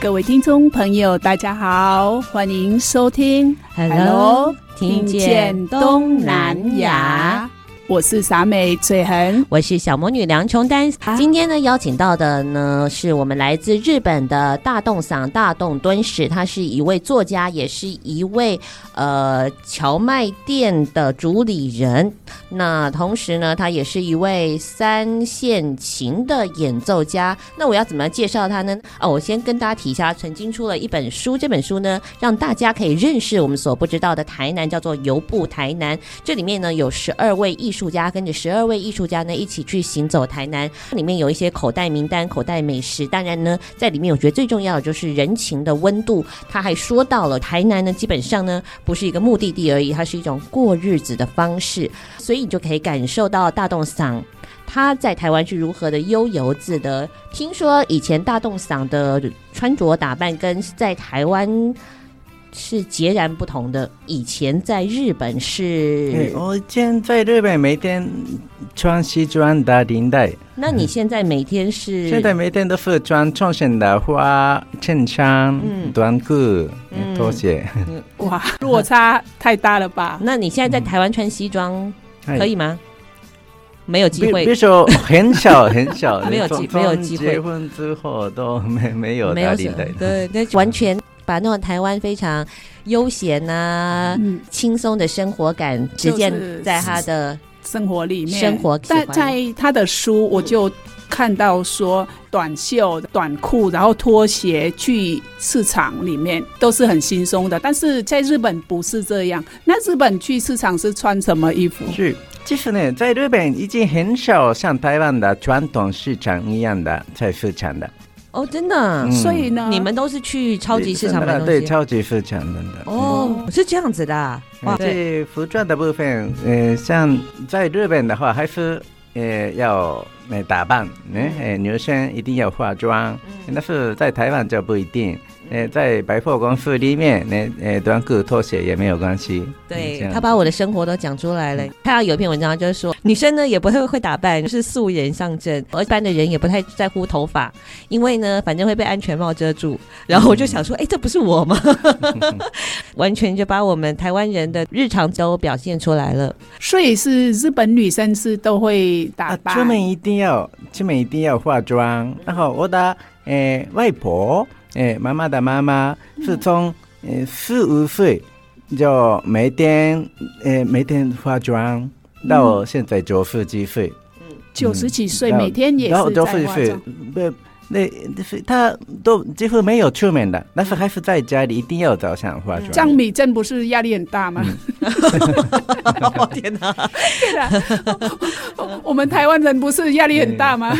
各位听众朋友，大家好，欢迎收听 Hello，听见东南亚。我是傻美翠痕，我是小魔女梁琼丹。啊、今天呢，邀请到的呢，是我们来自日本的大洞桑大洞敦史，他是一位作家，也是一位呃荞麦店的主理人。那同时呢，他也是一位三线琴的演奏家。那我要怎么介绍他呢？哦，我先跟大家提一下，曾经出了一本书，这本书呢，让大家可以认识我们所不知道的台南，叫做《游步台南》。这里面呢，有十二位艺术。家跟着十二位艺术家呢一起去行走台南，里面有一些口袋名单、口袋美食。当然呢，在里面我觉得最重要的就是人情的温度。他还说到了台南呢，基本上呢不是一个目的地而已，它是一种过日子的方式。所以你就可以感受到大洞嗓他在台湾是如何的悠游自得。听说以前大洞嗓的穿着打扮跟在台湾。是截然不同的。以前在日本是，我以前在日本每天穿西装打领带。那你现在每天是？现在每天都是穿重型的花衬衫、短裤、拖鞋。哇，落差太大了吧？那你现在在台湾穿西装可以吗？没有机会。比如说很小很小，没有机没有机会。结婚之后都没没有打领带。对，那完全。把那种台湾非常悠闲啊、嗯、轻松的生活感直接在他的生活里面。生活，在在他的书，我就看到说，短袖、短裤，然后拖鞋去市场里面都是很轻松的。但是在日本不是这样。那日本去市场是穿什么衣服？是，其实呢，在日本已经很少像台湾的传统市场一样的菜市场的。哦，真的，嗯、所以呢，你们都是去超级市场买东西？对，超级市场的。哦，嗯、是这样子的、啊。哇，这服装的部分，呃，像在日本的话，还是呃要呃打扮，呃，嗯、女生一定要化妆，嗯、但是在台湾就不一定。呃，在百货公司里面，那呃，短裤拖鞋也没有关系。对，他把我的生活都讲出来了。看到有一篇文章就是说，女生呢也不太会打扮，就是素颜上阵，而一般的人也不太在乎头发，因为呢，反正会被安全帽遮住。然后我就想说，哎、嗯，这不是我吗？完全就把我们台湾人的日常都表现出来了。所以是日本女生是都会打扮，出门一定要出门一定要化妆。然后我的呃外婆。哎，妈妈的妈妈是从呃四五岁就每天呃每天化妆，到现在九十几岁，嗯，九十几岁每天也是在化妆。不，那他都几乎没有出门的，但是还是在家里一定要早上化妆。张米正不是压力很大吗？我 天哪！对的，我们台湾人不是压力很大吗？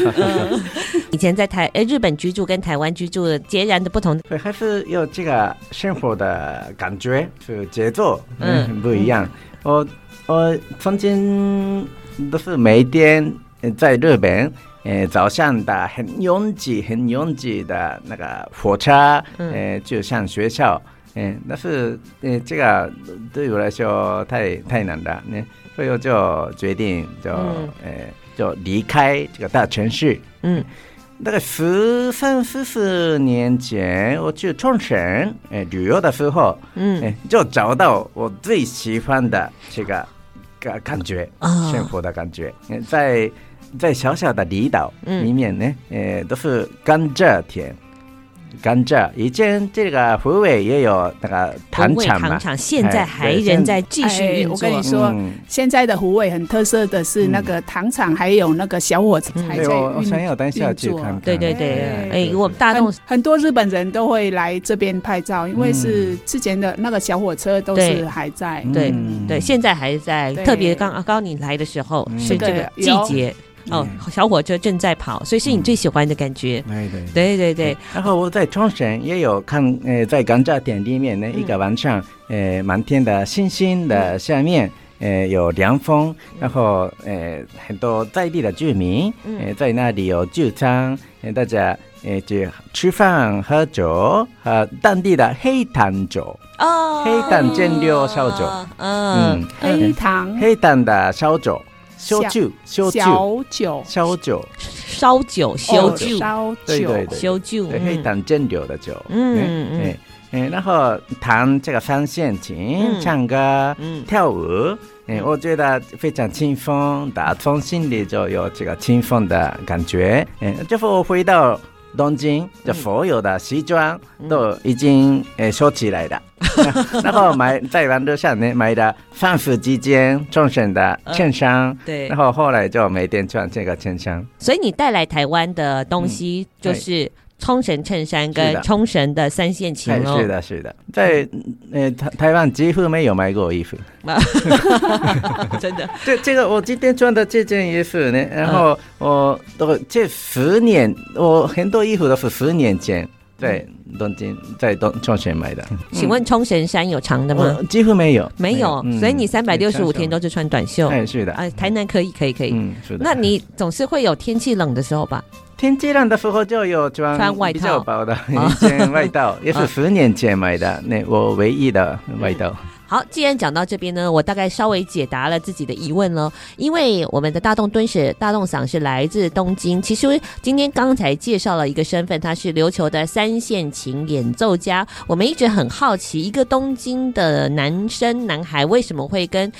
以前在台呃日本居住跟台湾居住截然的不同，对，还是有这个生活的感觉，是节奏嗯。很不一样。嗯、我我曾经都是每天在日本，呃早上的很拥挤很拥挤的那个火车，呃就上学校，嗯、呃，但是呃这个对我来说太太难了，呢，所以我就决定就、嗯、呃就离开这个大城市，嗯。大概十三四十年前，我去冲绳哎旅游的时候，嗯，哎就找到我最喜欢的这个感感觉，幸福的感觉。在在小小的离岛里面呢，呃、嗯，都是甘蔗田，甘蔗，以前这个湖尾也有那个糖厂嘛，糖厂现在还仍在继续运作。我跟你说，嗯、现在的湖尾很特色的是那个糖厂，还有那个小火车还在运作。对对对，哎，我们大众很多日本人都会来这边拍照，因为是之前的那个小火车都是还在。对对，现在还在。特别刚刚你来的时候是这个季节。哦，小火车正在跑，所以是你最喜欢的感觉。对对。对对对。然后我在冲绳也有看，呃，在甘蔗田里面呢，一个晚上，呃，满天的星星的下面，呃，有凉风，然后呃，很多在地的居民，呃，在那里有聚餐，呃，大家呃就吃饭喝酒，和当地的黑糖酒。哦，黑糖蒸馏烧酒，嗯，黑糖。黑糖的烧酒。烧酒，烧酒，烧酒，烧酒，烧酒，烧酒，对对对，烧酒，黑糖蒸馏的酒。嗯嗯嗯，然后弹这个三线琴，唱歌，跳舞，嗯，我觉得非常轻松，打从心里就有这个轻松的感觉。嗯，最后回到东京，就所有的西装都已经诶收起来了。然后买在网络上呢买的三十几件冲绳的衬衫，对，然后后来就每天穿这个衬衫。所以你带来台湾的东西就是冲绳衬衫跟冲绳的三线琴哦。是的，是的，在呃台台湾几乎没有买过衣服，真的。这这个我今天穿的这件衣服呢，然后我都这十年，我很多衣服都是十年前。在，东京在东冲绳买的。请问冲绳衫有长的吗？几乎没有，没有。所以你三百六十五天都是穿短袖。哎，是的。哎，台南可以，可以，可以。嗯，是的。那你总是会有天气冷的时候吧？天气冷的时候就有穿穿外套，比较薄的一件外套，也是十年前买的，那我唯一的外套。好，既然讲到这边呢，我大概稍微解答了自己的疑问了。因为我们的大洞敦史大洞桑是来自东京，其实今天刚才介绍了一个身份，他是琉球的三线琴演奏家。我们一直很好奇，一个东京的男生男孩为什么会跟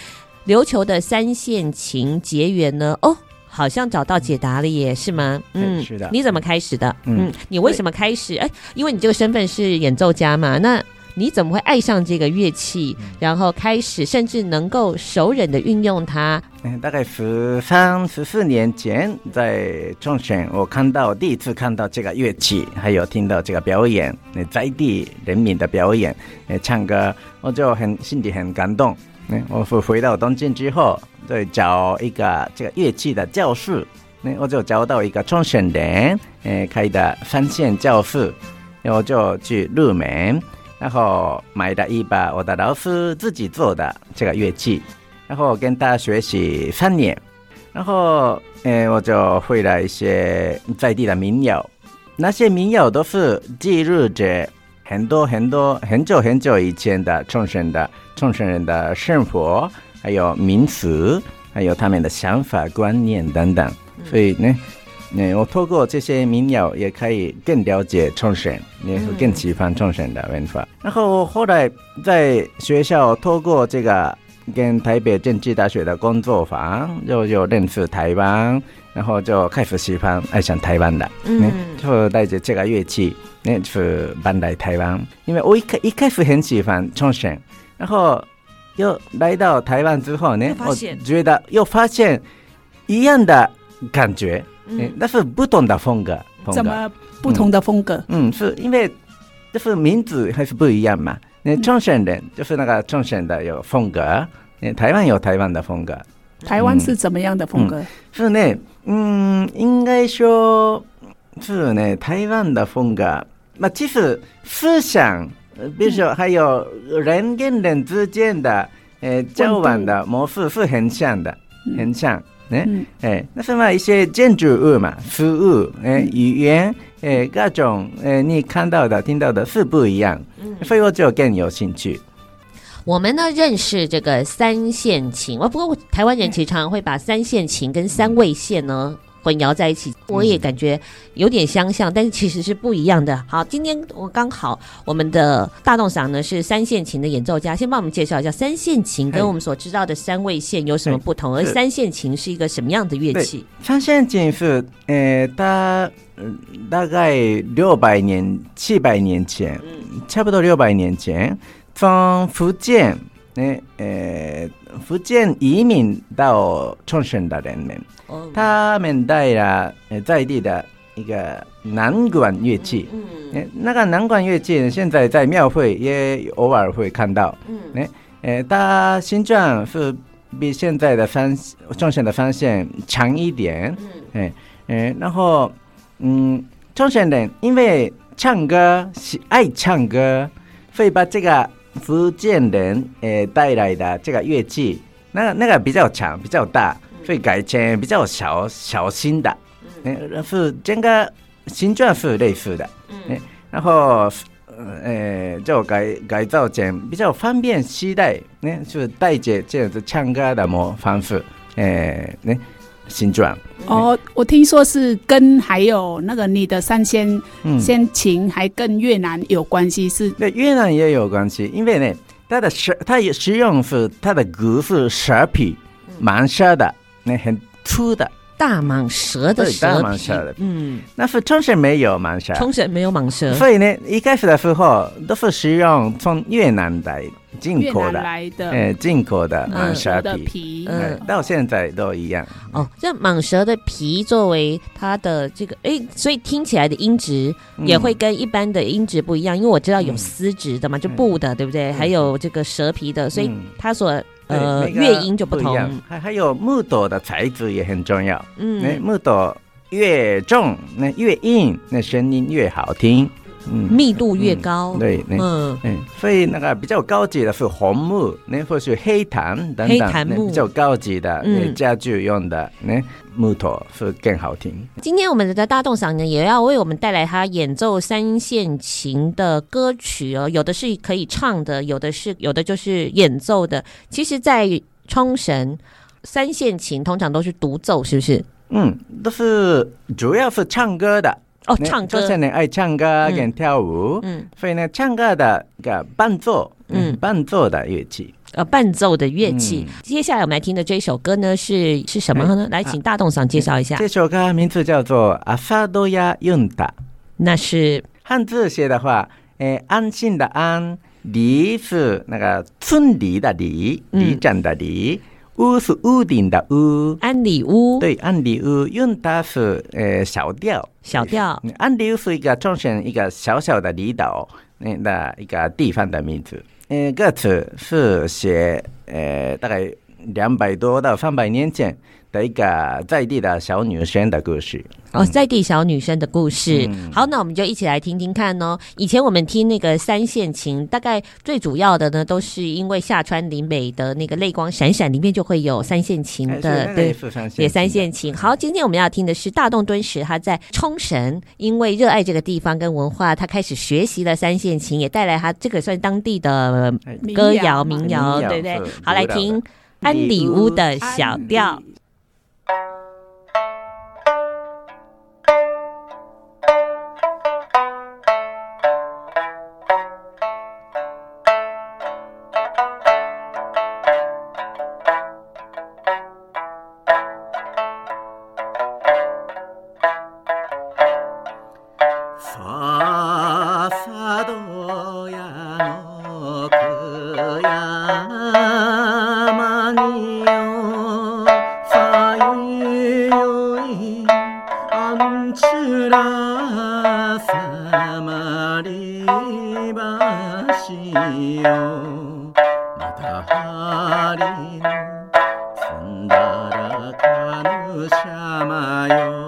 琉球的三线琴结缘呢？哦，好像找到解答了耶，是吗？嗯，是的。你怎么开始的？嗯，你为什么开始？哎，因为你这个身份是演奏家嘛，那。你怎么会爱上这个乐器，然后开始甚至能够熟忍的运用它？嗯，大概十三、十四年前在冲绳，我看到第一次看到这个乐器，还有听到这个表演，那在地人民的表演，呃，唱歌，我就很心里很感动。我回回到东京之后，再找一个这个乐器的教室，那我就找到一个冲绳人，呃，开的三线教室，然后就去入门。然后买了一把我的老师自己做的这个乐器，然后跟他学习三年，然后呃我就会了一些在地的民谣，那些民谣都是记录着很多很多很久很久以前的冲绳的冲绳人的生活，还有名词，还有他们的想法观念等等，所以呢。嗯，我透过这些民谣也可以更了解冲绳，也会更喜欢冲绳的文化。然后后来在学校透过这个跟台北政治大学的工作坊，就就认识台湾，然后就开始喜欢爱上台湾的，嗯，就带着这个乐器，那是搬来台湾。因为我一开一开始很喜欢冲绳，然后又来到台湾之后呢，我觉得又发现一样的感觉。嗯，但是不同的风格。怎么不同的风格？嗯，嗯，是因为就是名字还是不一样嘛。那冲绳人就是那个冲绳的有风格，那台湾有台湾的风格。台湾是怎么样的风格？嗯嗯、是呢，嗯，应该说，是呢，台湾的风格。那其实思想，比如说还有人跟人之间的呃交往的模式是很像的，很像。嗯，哎，那什么一些建筑物嘛，服务，哎，语言，哎，各种，哎，你看到的、听到的是不一样，所以我就更有兴趣。我们呢认识这个三线琴，哦，不过台湾人其实常常会把三线琴跟三味线呢混淆在一起，我也感觉有点相像，但是其实是不一样的。好，今天我刚好我们的大洞赏呢是三线琴的演奏家，先帮我们介绍一下三线琴跟我们所知道的三味线有什么不同，而三线琴是一个什么样的乐器？三线琴是呃，大大概六百年、七百年前，差不多六百年前，从福建，呃，福建移民到冲绳的人们。他们带了在地的一个南管乐器，嗯，那个南管乐器现在在庙会也偶尔会看到，嗯，诶，它形状是比现在的方冲绳的方向长一点，嗯，嗯，然后，嗯，冲绳人因为唱歌喜爱唱歌，会把这个福建人诶带来的这个乐器，那那个比较长，比较大。会改成比较小小心的，嗯，是整个形状是类似的，嗯，然后呃就改改造成比较方便携带，呢，就是带着这样子唱歌的模方式，呃，呢形状。哦，我听说是跟还有那个你的三仙仙琴还跟越南有关系，是？对，越南也有关系，因为呢，它的蛇，它也使用是它的骨是蛇皮，蛮蛇的。那很粗的大蟒蛇的蛇大蟒蛇。的，嗯，那是冲绳没有蟒蛇，冲绳没有蟒蛇，所以呢，一开始的时候都是使用从越南来进口的，来的，哎，进口的蟒蛇皮，嗯，到现在都一样。哦，这蟒蛇的皮作为它的这个，哎，所以听起来的音质也会跟一般的音质不一样，因为我知道有丝质的嘛，就布的，对不对？还有这个蛇皮的，所以它所。呃，乐音就不同，还还有木头的材质也很重要。嗯，那木头越重，那越硬，那声音越好听。嗯，密度越高。对，嗯嗯，所以那个比较高级的是红木，那或是黑檀等等，黑檀木比较高级的，嗯家具用的那。木头是更好听。今天我们的大洞赏呢，也要为我们带来他演奏三线琴的歌曲哦，有的是可以唱的，有的是有的就是演奏的。其实，在冲绳，三线琴通常都是独奏，是不是？嗯，都是主要是唱歌的哦，唱歌。就是你爱唱歌跟跳舞，嗯，所以呢，唱歌的个伴奏，嗯，伴奏的乐器。呃，伴奏的乐器。嗯、接下来我们来听的这首歌呢，是是什么呢？来，请大栋赏介绍一下。这首歌名字叫做《阿萨多亚윤다》，那是汉字写的话，诶，安心的安，里是那个村里的里，里长的里，屋是屋顶的屋，安里屋。对，安里屋用的是呃小调，小调。安里屋是一个中选一个小小的离岛，那的一个地方的名字。呃，歌词是写呃，大概两百多到三百年前的一个在地的小女生的故事。哦，在地小女生的故事。嗯、好，那我们就一起来听听看哦。以前我们听那个三线琴，大概最主要的呢，都是因为下川里美的那个泪光闪闪里面就会有三线琴的，哎、对，也三线琴。好，今天我们要听的是大洞敦实，他在冲绳，因为热爱这个地方跟文化，他开始学习了三线琴，也带来他这个算当地的歌谣民谣，对不对？好，来听安里屋的小调。んちらさまりばしよまたはりのすんだらかぬしゃまよ。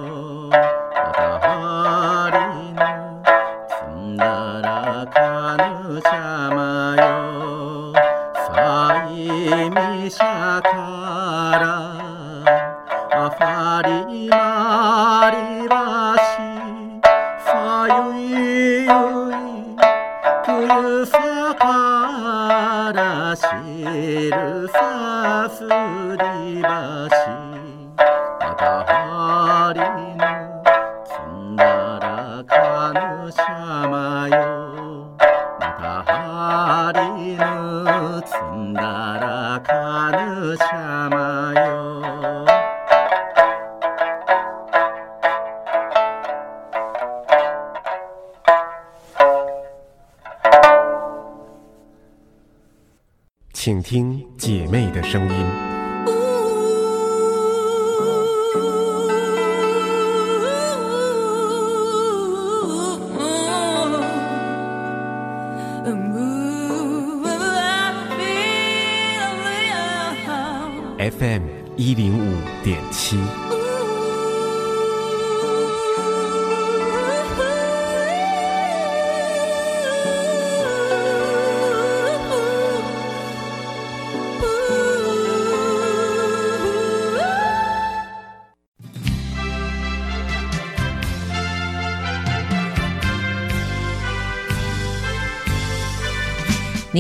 FM 一零五点七。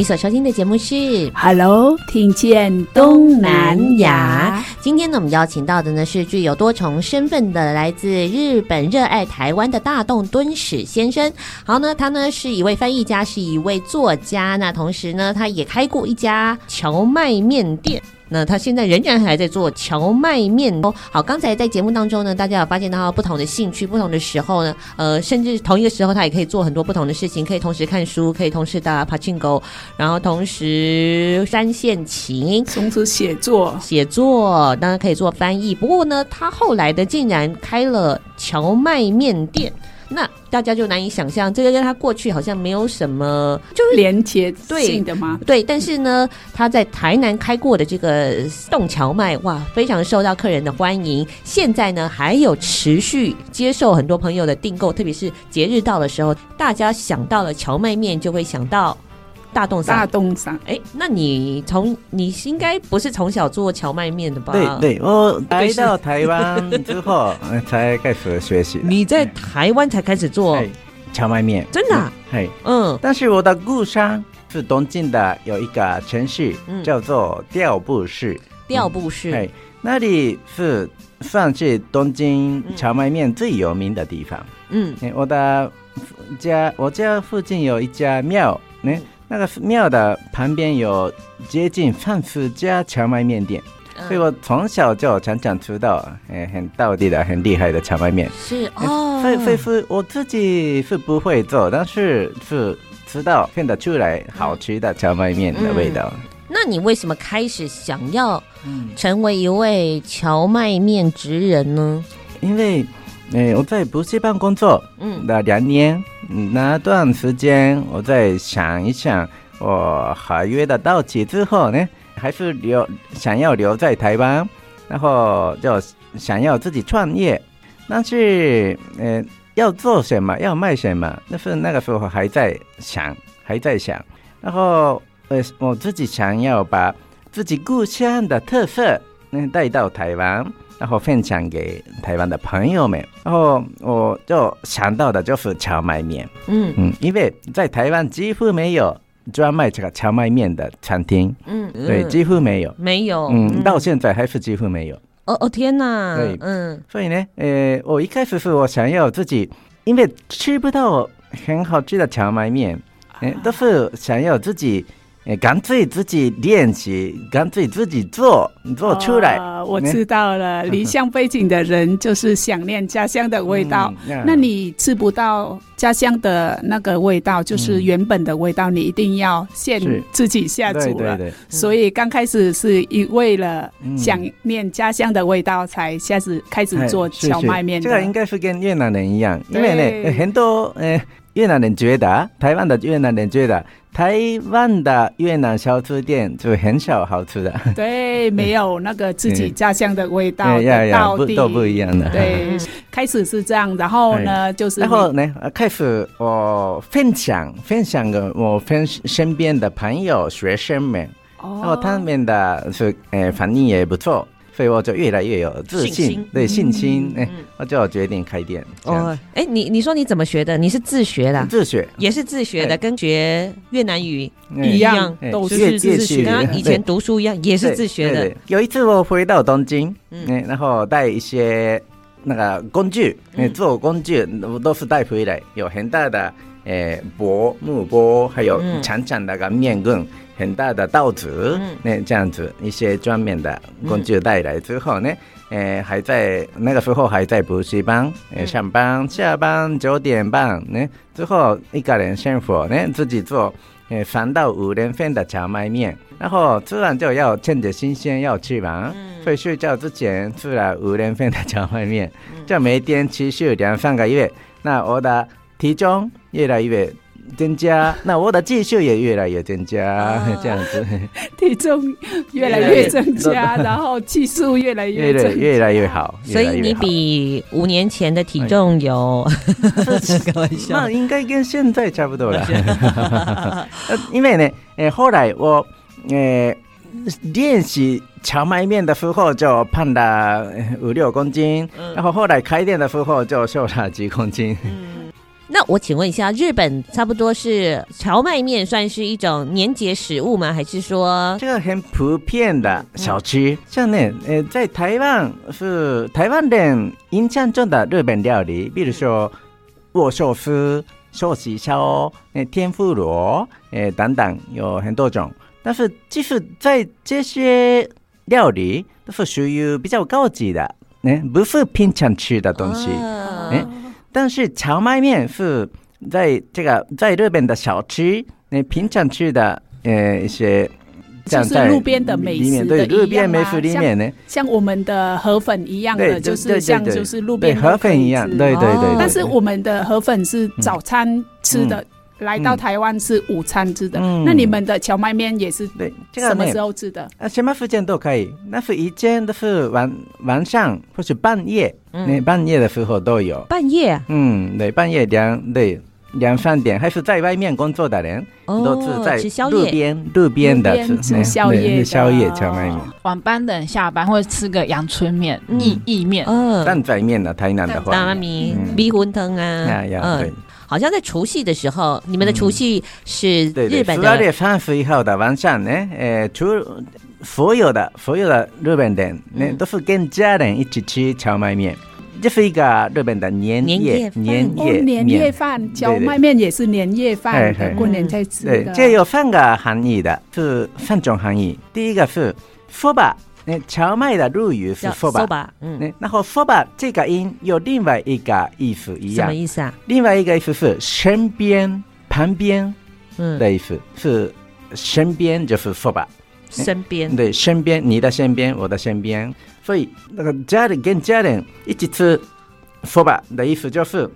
你所收听的节目是 Hello，听见东南亚。今天呢，我们邀请到的呢是具有多重身份的来自日本、热爱台湾的大洞敦史先生。好呢，他呢是一位翻译家，是一位作家。那同时呢，他也开过一家荞麦面店。那他现在仍然还在做荞麦面哦。好，刚才在节目当中呢，大家有发现到他不同的兴趣，不同的时候呢，呃，甚至同一个时候他也可以做很多不同的事情，可以同时看书，可以同时打 Pachinko，然后同时三线琴，从此写作，写作当然可以做翻译。不过呢，他后来的竟然开了荞麦面店。那大家就难以想象，这个跟他过去好像没有什么就是连接性的吗？对，但是呢，他在台南开过的这个洞荞麦，哇，非常受到客人的欢迎。现在呢，还有持续接受很多朋友的订购，特别是节日到的时候，大家想到了荞麦面，就会想到。大洞山大洞山，哎，那你从你应该不是从小做荞麦面的吧？对对，我来到台湾之后 才开始学习。你在台湾才开始做荞麦面，真的？嘿，嗯。但是我的故乡是东京的有一个城市，叫做调布市。调布市，哎，那里是算是东京荞麦面最有名的地方。嗯，我的家，我家附近有一家庙，呢。那个庙的旁边有接近三十家荞麦面店，嗯、所以我从小就常常吃到，哎，很道地的、很厉害的荞麦面。是哦，所以是我自己是不会做，但是是吃到看得出来好吃的荞麦面的味道。那你为什么开始想要成为一位荞麦面职人呢？因为，哎，我在补习班工作，嗯，那两年。那段时间，我在想一想，我合约的到期之后呢，还是留想要留在台湾，然后就想要自己创业，但是呃，要做什么，要卖什么，那是那个时候还在想，还在想，然后呃，我自己想要把自己故乡的特色嗯带到台湾。然后分享给台湾的朋友们，然后我就想到的就是荞麦面，嗯。嗯，因为在台湾几乎没有专卖这个荞麦面的餐厅，嗯，对，几乎没有，没有，嗯，到现在还是几乎没有。哦哦天哪，对，嗯，所以呢，呃，我一开始是我想要自己，因为吃不到很好吃的荞麦面，呃，都是想要自己。哎，干脆自己练习，干脆自己做，做出来。呃、我知道了，离乡背景的人就是想念家乡的味道。嗯、那你吃不到家乡的那个味道，就是原本的味道，嗯、你一定要现自己下厨了。所以刚开始是因为了想念家乡的味道，才开始开始做荞麦面。这个应该是跟越南人一样，因为呢，很多呃越南人觉得，台湾的越南人觉得。台湾的越南小吃店就很少好吃的，对，没有那个自己家乡的味道 的道地，都不一样的。对，开始是这样，然后呢，就是然后呢，开始我分享分享给我分身边的朋友学生们，然后他们的是呃反应也不错。所以我就越来越有自信，对信心，哎、嗯欸，我就决定开店。哦，哎、欸，你你说你怎么学的？你是自学的？自学也是自学的，欸、跟学越南语一样，欸、都是自学。跟他以前读书一样，也是自学的。有一次我回到东京，嗯、欸，然后带一些那个工具，欸、做工具我都是带回来，有很大的诶钵木钵，还有长长的个面棍。很大的稻子，那这样子一些专门的工具带来之后呢，呃，还在那个时候还在补习班，呃，上班下班九点半呢之后一个人生活呢，自己做，诶三到五人份的荞麦面，然后吃完就要趁着新鲜要吃完，嗯、所以睡觉之前吃了五人份的荞麦面，就每天持续两三个月，那我的体重越来越。增加，那我的技术也越来越增加，啊、这样子，体重越来越增加，然后技术越来越越越来越好。所以你比五年前的体重有，开玩笑，那应该跟现在差不多了。因为呢，呃，后来我呃练习荞麦面的时候就胖了五六公斤，嗯、然后后来开店的时候就瘦了几公斤。嗯那我请问一下，日本差不多是荞麦面算是一种年节食物吗？还是说这个很普遍的小吃？嗯、像呢，呃，在台湾是台湾人印象中的日本料理，比如说握寿司、寿喜烧、呃，天妇罗，呃，等等，有很多种。但是，即使在这些料理都是属于比较高级的，呃，不是平常吃的东西，啊呃但是荞麦面是在这个在日本的小吃，你平常吃的呃一些，就是路边的美食的，对，路边美食里面呢，像我们的河粉一样的，就是像就是路边河粉一样，对对对。但是我们的河粉是早餐吃的。来到台湾是午餐吃的，嗯、那你们的荞麦面也是对，什么时候吃的？啊，什么时间都可以。那是一间都是晚晚上或是半夜，嗯，那半夜的时候都有。半夜？嗯，对，半夜两对两三点，还是在外面工作的人，哦、都是在路边路边的吃宵夜宵夜荞麦面。晚班的人下班会吃个阳春面、意意面、蛋仔面的台南的话，大米米粉汤啊，对。好像在除夕的时候，你们的除夕是日本的。十二月三十一号的晚上呢，呃，除所有的所有的日本人呢，都是跟家人一起吃荞麦面，这是一个日本的年夜年夜年夜饭，荞麦面也是年夜饭，过年在吃的。这有三个含义的，是三种含义。第一个是说吧。那荞麦的日语是 soba，嗯，然后 soba 这个音有另外一个意思一样，什么意思啊？另外一个意思是身边、旁边，嗯。的意思，是身边就是 soba，身边，对，身边，你的身边，我的身边，所以那个家人跟家人一起吃 soba 的意思就是，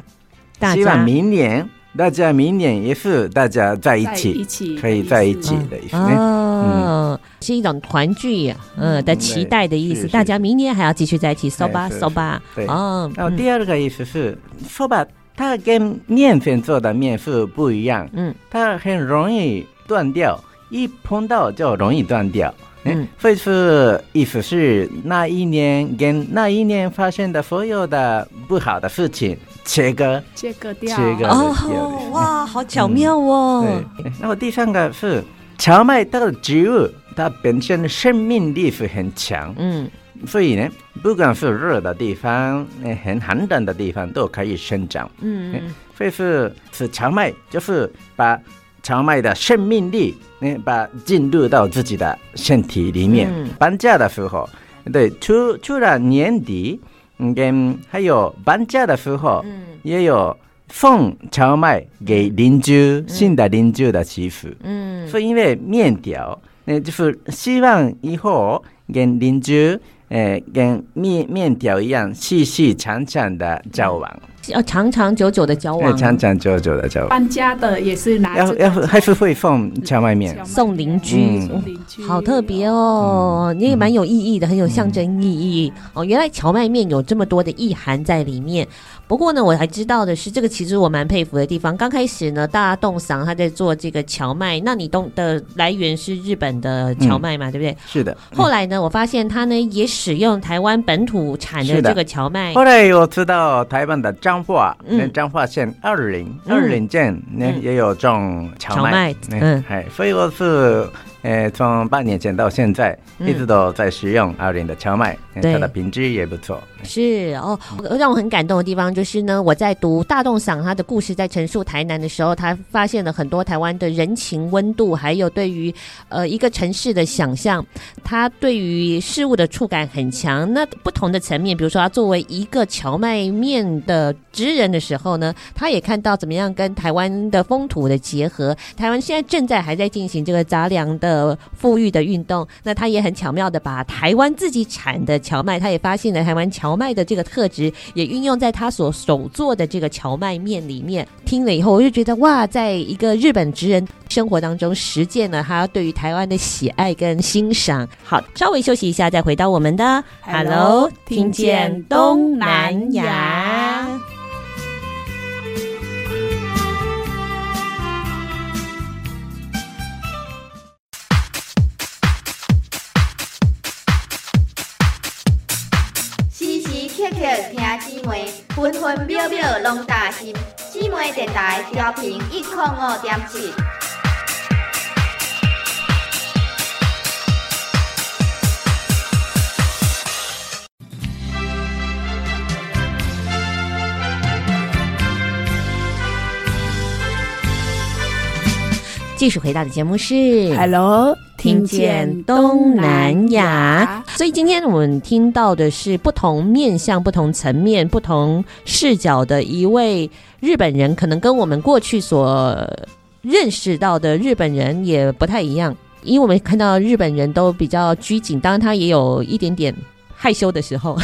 希望明年。大家明年也是大家在一起，一起可以在一起的意思。哦，是一种团聚，嗯的期待的意思。大家明年还要继续在一起，收吧，收吧。对，哦。然后第二个意思是，说吧，它跟面粉做的面是不一样。嗯，它很容易断掉，一碰到就容易断掉。嗯，所以是意思是那一年跟那一年发生的所有的不好的事情。切割，切割掉，切割哦，哇，好巧妙哦。嗯、对，然后第三个是荞麦它的植物，它本身的生命力是很强，嗯，所以呢，不管是热的地方，很寒冷的地方都可以生长，嗯，所以是是荞麦，就是把荞麦的生命力，嗯，把进入到自己的身体里面。嗯、搬家的时候，对，除除了年底。嗯，跟还有搬家的时候，嗯，也有送荞麦给邻居，新的邻居的媳妇，嗯，是因为面条，那就是希望以后跟邻居，诶，跟面面条一样细细长长的交往。要长长久久的交往，长长久久的交往。搬家的也是拿要要还是会放荞麦面，送邻居，送邻居，好特别哦，你也蛮有意义的，很有象征意义哦。原来荞麦面有这么多的意涵在里面。不过呢，我还知道的是，这个其实我蛮佩服的地方。刚开始呢，大洞桑他在做这个荞麦，那你东的来源是日本的荞麦嘛，对不对？是的。后来呢，我发现他呢也使用台湾本土产的这个荞麦。后来我知道台湾的彰化，嗯，彰化县二林二林镇那也有种荞麦，嗯，哎，所以我是。呃，从半年前到现在，一直都在使用阿林的荞麦，对它的品质也不错。是哦，让我很感动的地方就是呢，我在读大洞赏他的故事，在陈述台南的时候，他发现了很多台湾的人情温度，还有对于呃一个城市的想象，他对于事物的触感很强。那不同的层面，比如说他作为一个荞麦面的职人的时候呢，他也看到怎么样跟台湾的风土的结合。台湾现在正在还在进行这个杂粮的富裕的运动，那他也很巧妙的把台湾自己产的荞麦，他也发现了台湾荞麦的这个特质，也运用在他所手做的这个荞麦面里面。听了以后，我就觉得哇，在一个日本职人生活当中实践了他对于台湾的喜爱跟欣赏。好，稍微休息一下，再回到我们的 Hello，听见东南亚。电台调频一点五点七。继续回到的节目是 Hello，听见东南亚。所以今天我们听到的是不同面向、不同层面、不同视角的一位日本人，可能跟我们过去所认识到的日本人也不太一样。因为我们看到日本人都比较拘谨，当然他也有一点点害羞的时候。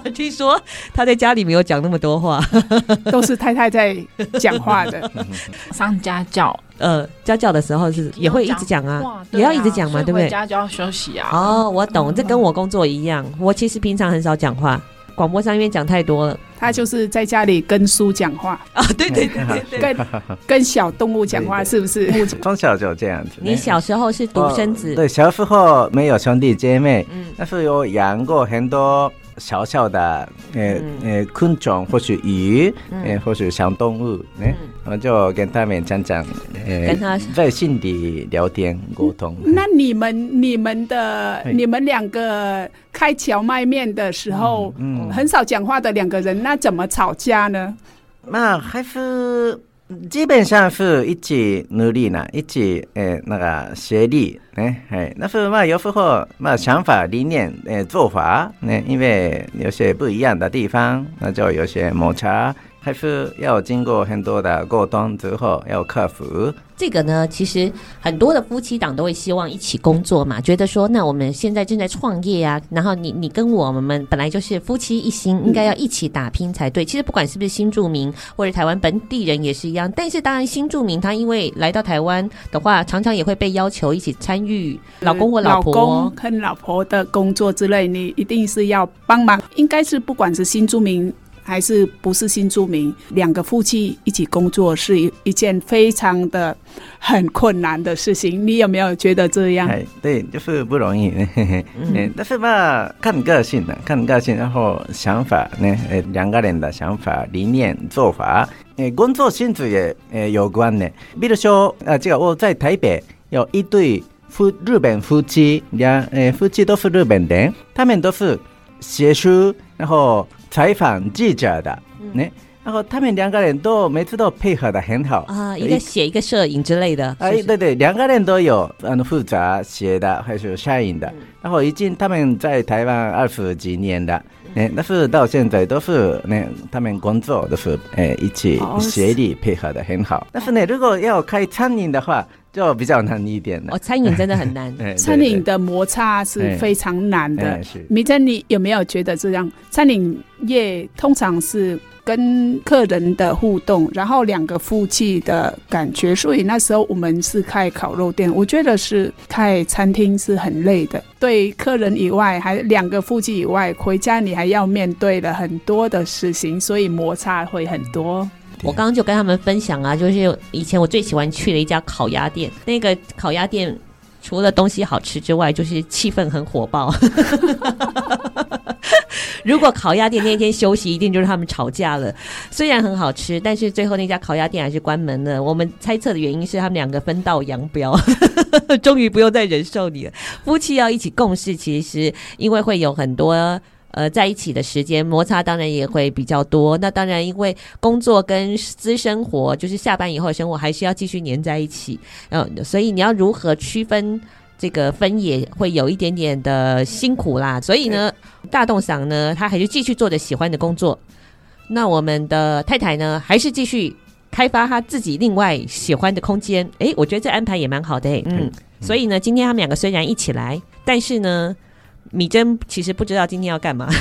听说他在家里没有讲那么多话，都是太太在讲话的。上家教。呃，家教的时候是也会一直讲啊，也要一直讲嘛，对不对？家教休息啊。哦，我懂，这跟我工作一样。我其实平常很少讲话，广播上因为讲太多了。他就是在家里跟书讲话啊，对对对对，跟跟小动物讲话，是不是？从小就这样子。你小时候是独生子？对，小时候没有兄弟姐妹，嗯，但是有养过很多。小小的，呃呃，昆虫或是鱼，呃，或是小动物，呢，我就跟他们讲讲，呃，在心里聊天沟通。那你们、你们的、你们两个开荞麦面的时候，嗯，很少讲话的两个人，那怎么吵架呢？那还是。基本上是一起努力呢，一起诶那个学力，诶哎，那是嘛有时候嘛想法理念诶做法，呢因为有些不一样的地方，那就有些摩擦。还是要经过很多的沟通之后，要克服。这个呢，其实很多的夫妻档都会希望一起工作嘛，觉得说，那我们现在正在创业啊，然后你你跟我们本来就是夫妻一心，应该要一起打拼才对。其实不管是不是新住民或者台湾本地人也是一样，但是当然新住民他因为来到台湾的话，常常也会被要求一起参与老公或老婆、老公跟老婆的工作之类，你一定是要帮忙。应该是不管是新住民。还是不是新住民，两个夫妻一起工作是一一件非常的很困难的事情。你有没有觉得这样？哎，对，就是不容易。嗯，但是吧，看个性的，看个性，然后想法呢，呃，两个人的想法、理念、做法，呃，工作性质也呃有关的。比如说，啊，这个我在台北有一对夫日本夫妻，两呃夫妻都是日本人，他们都是写书，然后。采访记者的，呢、嗯，然后他们两个人都每次都配合的很好。啊，一个写一个摄影之类的，哎，对对，两个人都有，嗯，负责写的还是摄影的，嗯、然后已经他们在台湾二十几年了，嗯，但是到现在都是呢，他们工作都是哎一起协力配合的很好，哦，但是呢，如果要开餐饮的话。就比较难一点的。哦，餐饮真的很难。餐饮的摩擦是非常难的。明珍，你有没有觉得这样？餐饮业通常是跟客人的互动，然后两个夫妻的感觉。所以那时候我们是开烤肉店，我觉得是开餐厅是很累的。对客人以外，还两个夫妻以外，回家你还要面对了很多的事情，所以摩擦会很多。我刚刚就跟他们分享啊，就是以前我最喜欢去的一家烤鸭店。那个烤鸭店除了东西好吃之外，就是气氛很火爆。如果烤鸭店那天休息，一定就是他们吵架了。虽然很好吃，但是最后那家烤鸭店还是关门了。我们猜测的原因是他们两个分道扬镳，终于不用再忍受你了。夫妻要一起共事，其实因为会有很多呃在一起的时间摩擦，当然也会比较多。那当然，因为工作跟私生活，就是下班以后的生活，还是要继续黏在一起。嗯，所以你要如何区分？这个分也会有一点点的辛苦啦，所以呢，大洞赏呢，他还是继续做着喜欢的工作。那我们的太太呢，还是继续开发他自己另外喜欢的空间。诶，我觉得这安排也蛮好的诶。嗯，所以呢，今天他们两个虽然一起来，但是呢，米珍其实不知道今天要干嘛。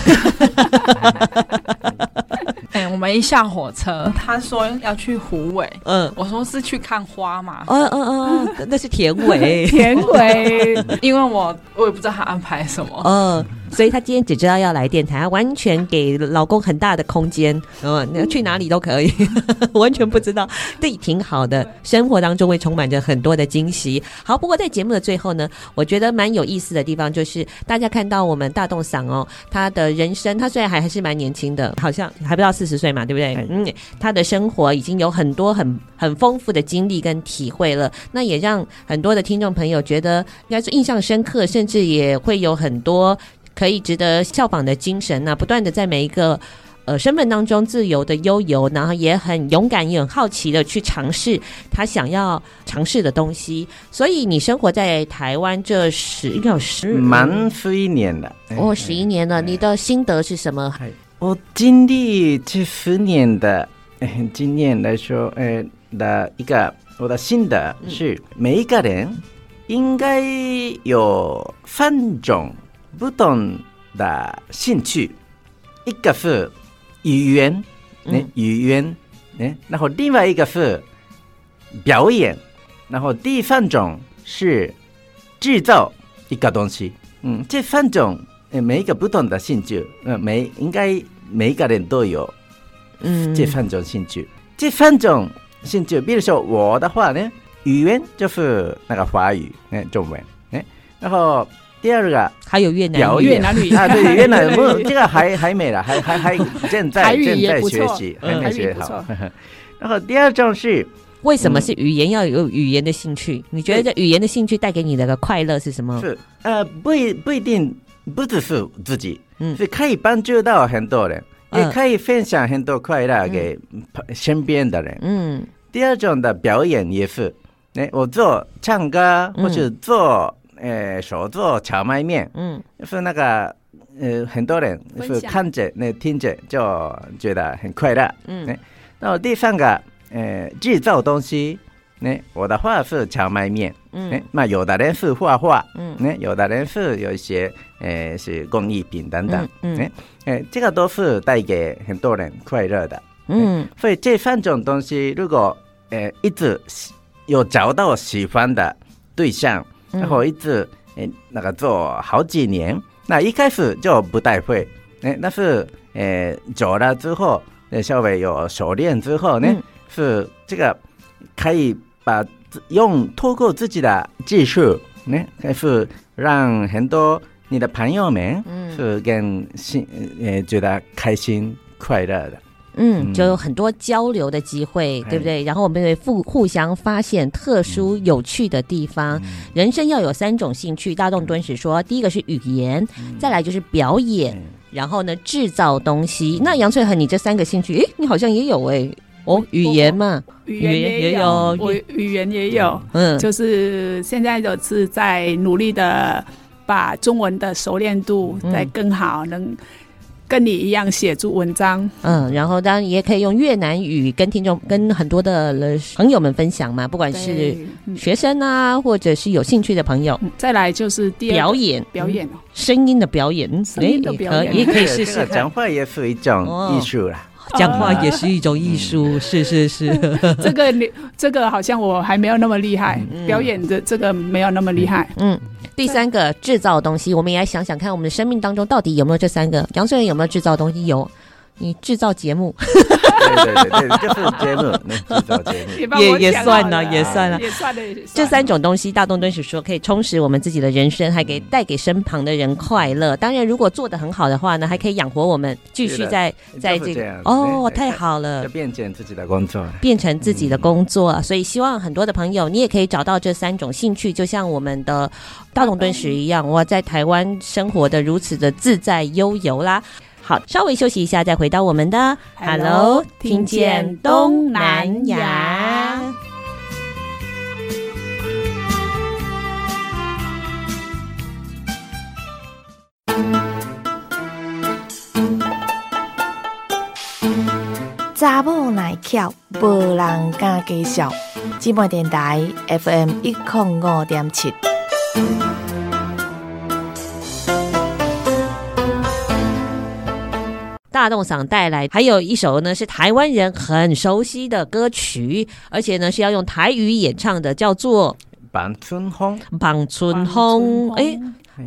哎、欸，我们一下火车，他说要去虎尾，嗯，我说是去看花嘛，嗯嗯嗯，那是田尾，田尾，因为我我也不知道他安排什么，嗯。所以她今天只知道要来电台，她完全给老公很大的空间，嗯，你要去哪里都可以，完全不知道，对，挺好的。生活当中会充满着很多的惊喜。好，不过在节目的最后呢，我觉得蛮有意思的地方就是，大家看到我们大动嗓哦，他的人生，他虽然还还是蛮年轻的，好像还不到四十岁嘛，对不对？嗯，他的生活已经有很多很很丰富的经历跟体会了，那也让很多的听众朋友觉得应该是印象深刻，甚至也会有很多。可以值得效仿的精神呢、啊，不断的在每一个呃身份当中自由的悠游，然后也很勇敢，也很好奇的去尝试他想要尝试的东西。所以你生活在台湾这十应该有十满十一年了，哦，十一年了。你的心得是什么？我经历这十年的经验来说，呃的一个我的心得是，每一个人应该有三种。不同的兴趣，一个是语言，嗯、语言，嗯然后另外一个是表演，然后第三种是制造一个东西。嗯，这三种，每一个不同的兴趣，嗯，每应该每一个人都有，嗯，这三种兴趣。这三种兴趣，比如说我的话呢，语言就是那个华语，嗯，中文，嗯，然后。第二个还有越南语，越南语啊，对越南不，这个还还没了，还还还正在正在学习，还没学好。然后第二种是为什么是语言要有语言的兴趣？你觉得这语言的兴趣带给你的快乐是什么？是呃，不一不一定，不只是自己，嗯，是可以帮助到很多人，也可以分享很多快乐给身边的人。嗯，第二种的表演也是，哎，我做唱歌或者做。呃，手做荞麦面，嗯，是那个，呃，很多人是看着、那听着就觉得很快乐，嗯，然后第三个，呃，制造东西，呢，我的话是荞麦面，嗯，那有的人是画画，嗯，呢，有的人是有一些，呃，是工艺品等等，嗯，呃，这个都是带给很多人快乐的，嗯，所以这三种东西，如果，呃，一直有找到喜欢的对象。然后一直诶，那个做好几年，那一开始就不太会，诶，但是诶，久了之后，稍微有熟练之后呢，嗯、是这个可以把用透过自己的技术，呢，是让很多你的朋友们是更心诶觉得开心快乐的。嗯，就有很多交流的机会，嗯、对不对？然后我们会互互相发现特殊有趣的地方。嗯、人生要有三种兴趣，大众敦史说，第一个是语言，嗯、再来就是表演，嗯、然后呢制造东西。那杨翠恒，你这三个兴趣，诶，你好像也有哎，哦，语言嘛，语言也有，我语言也有，嗯，就是现在就是在努力的把中文的熟练度再更好，嗯、能。跟你一样写出文章，嗯，然后当然也可以用越南语跟听众、跟很多的朋友们分享嘛，不管是学生啊，或者是有兴趣的朋友。再来就是第二表演，表演声音的表演，声音的表演，也可以试试。讲话也是一种艺术啦，讲话也是一种艺术，是是是。这个你这个好像我还没有那么厉害，表演的这个没有那么厉害，嗯。第三个制造东西，我们也来想想看，我们的生命当中到底有没有这三个？杨萃恒有没有制造东西？有，你制造节目，对对对对，就是节目，制造节目也也算了，也算了，也算了。这三种东西，大东敦史说可以充实我们自己的人生，还可以带给身旁的人快乐。当然，如果做的很好的话呢，还可以养活我们，继续在在这个哦，太好了，变成自己的工作，变成自己的工作。所以，希望很多的朋友，你也可以找到这三种兴趣，就像我们的大东敦史一样，哇，在台湾生活的如此的自在悠游啦。好，稍微休息一下，再回到我们的 Hello，听见东南亚。查某耐巧，无人敢介绍。电台 FM 一零五点七。大动嗓带来，还有一首呢是台湾人很熟悉的歌曲，而且呢是要用台语演唱的，叫做《望春风》。望春风，哎，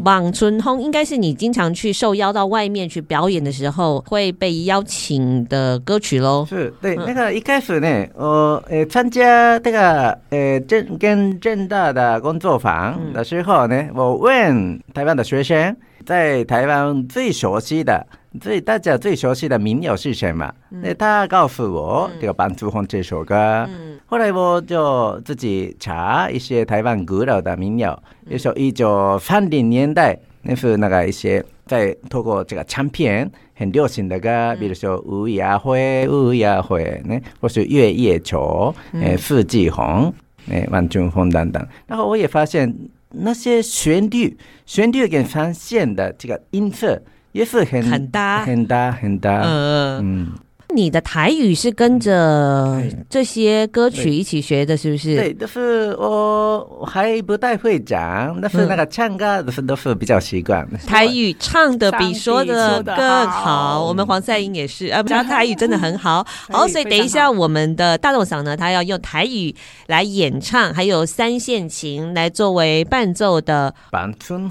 望春风应该是你经常去受邀到外面去表演的时候会被邀请的歌曲喽。是对，那个一开始呢，我呃参加这个呃政跟政大的工作坊的时候呢，我问台湾的学生，在台湾最熟悉的。最大家最熟悉的民谣是什么？那、嗯、他告诉我、嗯、这个《望春风》这首歌。嗯、后来我就自己查一些台湾古老的民谣，一首一九三零年代，那是那个一些在透过这个唱片很流行的歌，嗯、比如说《乌鸦会》《乌鸦会》呢，或是《月夜愁》呃，《四季红》呃，《望春风》等等。然后我也发现那些旋律、旋律跟三线的这个音色。也是很很搭，很搭，很搭。嗯嗯，你的台语是跟着这些歌曲一起学的，是不是？对，就是我还不太会讲，但是那个唱歌都是都是比较习惯。台语唱的比说的更好。我们黄赛英也是，啊，不知道台语真的很好。好，所以等一下我们的大栋嗓呢，他要用台语来演唱，还有三线琴来作为伴奏的《望春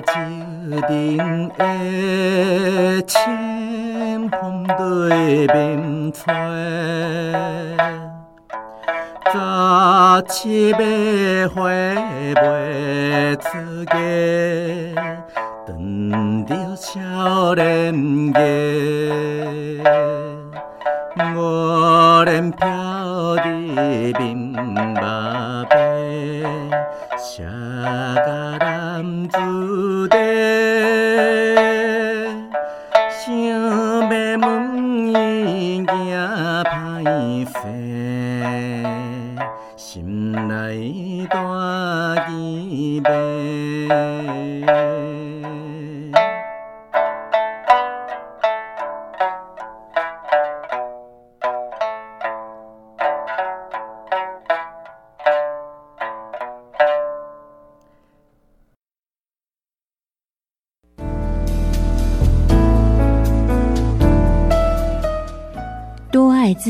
酒饮的清风对面吹，十七八岁未出嫁。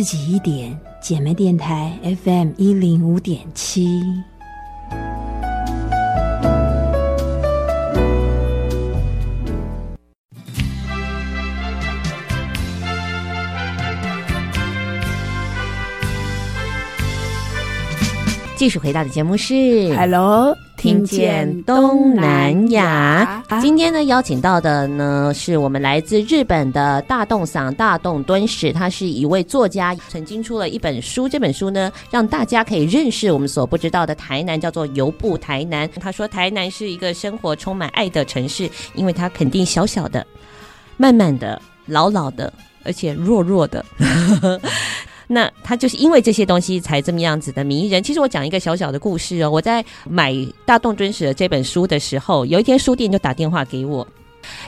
自己一点姐妹电台 fm 一零五点七。继续回到的节目是 hello 听见东南亚。今天呢，邀请到的呢，是我们来自日本的大洞桑大洞敦史，他是一位作家，曾经出了一本书。这本书呢，让大家可以认识我们所不知道的台南，叫做《游步台南》。他说，台南是一个生活充满爱的城市，因为它肯定小小的、慢慢的、老老的，而且弱弱的。那他就是因为这些东西才这么样子的迷人。其实我讲一个小小的故事哦，我在买《大洞尊史》这本书的时候，有一天书店就打电话给我，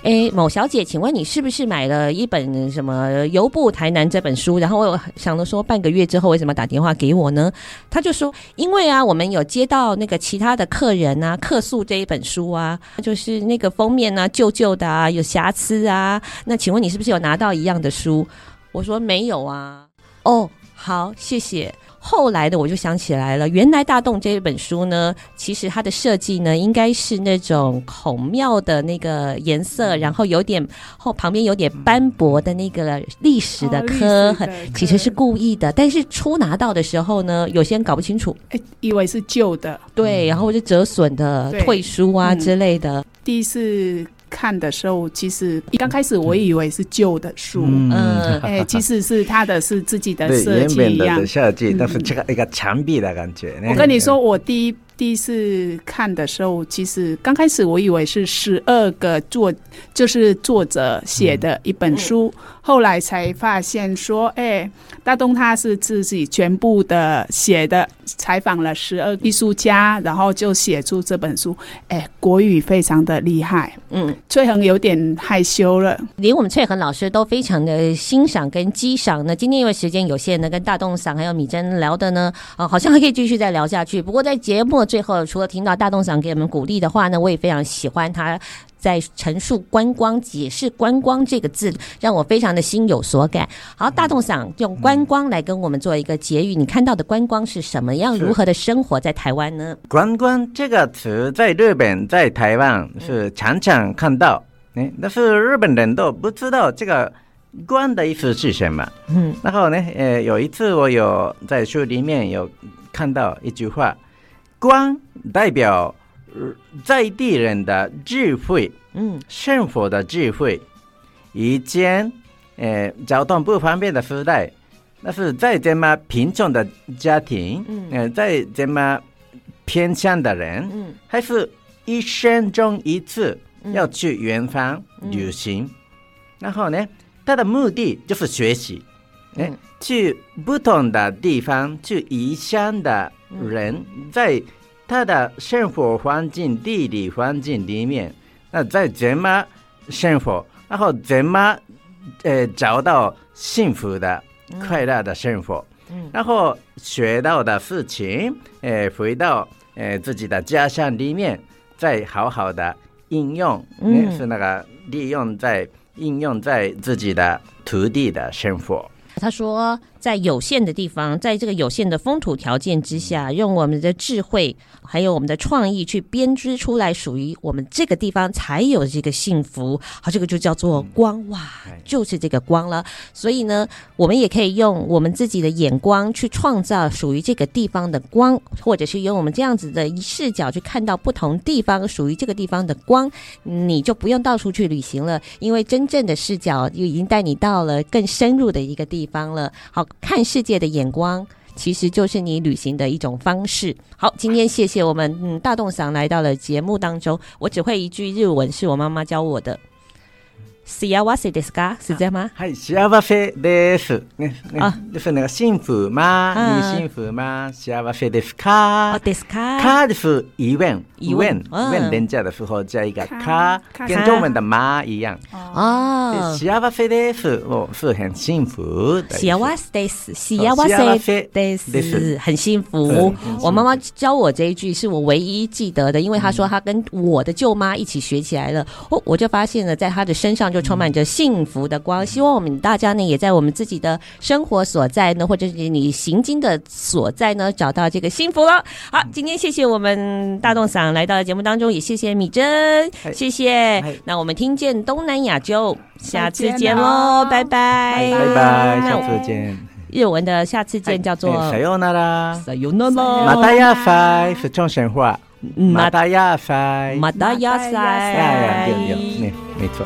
哎，某小姐，请问你是不是买了一本什么《游步台南》这本书？然后我想着说，半个月之后为什么打电话给我呢？他就说，因为啊，我们有接到那个其他的客人啊客诉这一本书啊，就是那个封面啊旧旧的啊，有瑕疵啊。那请问你是不是有拿到一样的书？我说没有啊。哦，好，谢谢。后来的我就想起来了，原来大洞这一本书呢，其实它的设计呢，应该是那种孔庙的那个颜色，然后有点后旁边有点斑驳的那个历史的刻痕，其实是故意的。但是初拿到的时候呢，有些人搞不清楚，哎，以为是旧的，对，然后就折损的、退书啊之类的。嗯、第一次。看的时候，其实刚开始我以为是旧的书，嗯，哎、欸，其实是他的是自己的设计一样，的设计，但是这个一个墙壁的感觉。我跟你说，我第一第一次看的时候，其实刚开始我以为是十二个作，就是作者写的一本书。嗯后来才发现说，哎、欸，大东他是自己全部的写的，采访了十二艺术家，然后就写出这本书。哎、欸，国语非常的厉害。嗯，翠恒有点害羞了，连我们翠恒老师都非常的欣赏跟激赏。那今天因为时间有限呢，跟大东赏还有米珍聊的呢，啊，好像还可以继续再聊下去。不过在节目的最后，除了听到大洞长给我们鼓励的话呢，我也非常喜欢他。在陈述观光，解释“观光”这个字，让我非常的心有所感。好，大洞长用观光来跟我们做一个结语。你看到的观光是什么样？如何的生活在台湾呢？观光这个词在日本、在台湾是常常看到，嗯，但是日本人都不知道这个“观”的意思是什么。嗯，然后呢，呃，有一次我有在书里面有看到一句话，“观”代表。在地人的智慧，嗯，生活的智慧。以前，呃，交通不方便的时代，那是再怎么贫穷的家庭，嗯，呃，在这么偏向的人，嗯，还是一生中一次要去远方旅行，嗯，然后呢，他的目的就是学习，嗯，去不同的地方，去异乡的人在。他的生活环境、地理环境里面，那在怎么生活，然后怎么呃找到幸福的、快乐的生活，嗯，然后学到的事情，呃，回到呃自己的家乡里面，再好好的应用，嗯，是那个利用在应用在自己的土地的生活。他说。在有限的地方，在这个有限的风土条件之下，用我们的智慧还有我们的创意去编织出来属于我们这个地方才有这个幸福。好，这个就叫做光哇，就是这个光了。所以呢，我们也可以用我们自己的眼光去创造属于这个地方的光，或者是用我们这样子的视角去看到不同地方属于这个地方的光，你就不用到处去旅行了，因为真正的视角就已经带你到了更深入的一个地方了。好。看世界的眼光，其实就是你旅行的一种方式。好，今天谢谢我们嗯大洞嗓来到了节目当中。我只会一句日文，是我妈妈教我的。幸せですか？是这样吗？はい、幸せです。啊，就是那个幸福吗？你幸福吗？幸せですか？ですか？か就是疑问，疑问，问人家的时候加一个か，跟中文的吗一样。哦，幸せです，哦，是很幸福的。幸せです，幸せです，很幸福。我妈妈教我这一句，是我唯一记得的，因为她说她跟我的舅妈一起学起来了。哦，我就发现了，在她的身上。 就充满着幸福的光，希望我们大家呢，也在我们自己的生活所在呢，或者是你行经的所在呢，找到这个幸福了。好，今天谢谢我们大洞桑来到节目当中，也谢谢米珍，谢谢。那我们听见东南亚就下次见喽，拜拜，拜拜，下次见。 日文的下次见叫做さよなら。さよなら。またやさい是冲绳话。またやさい。またやさい。有有有，没错。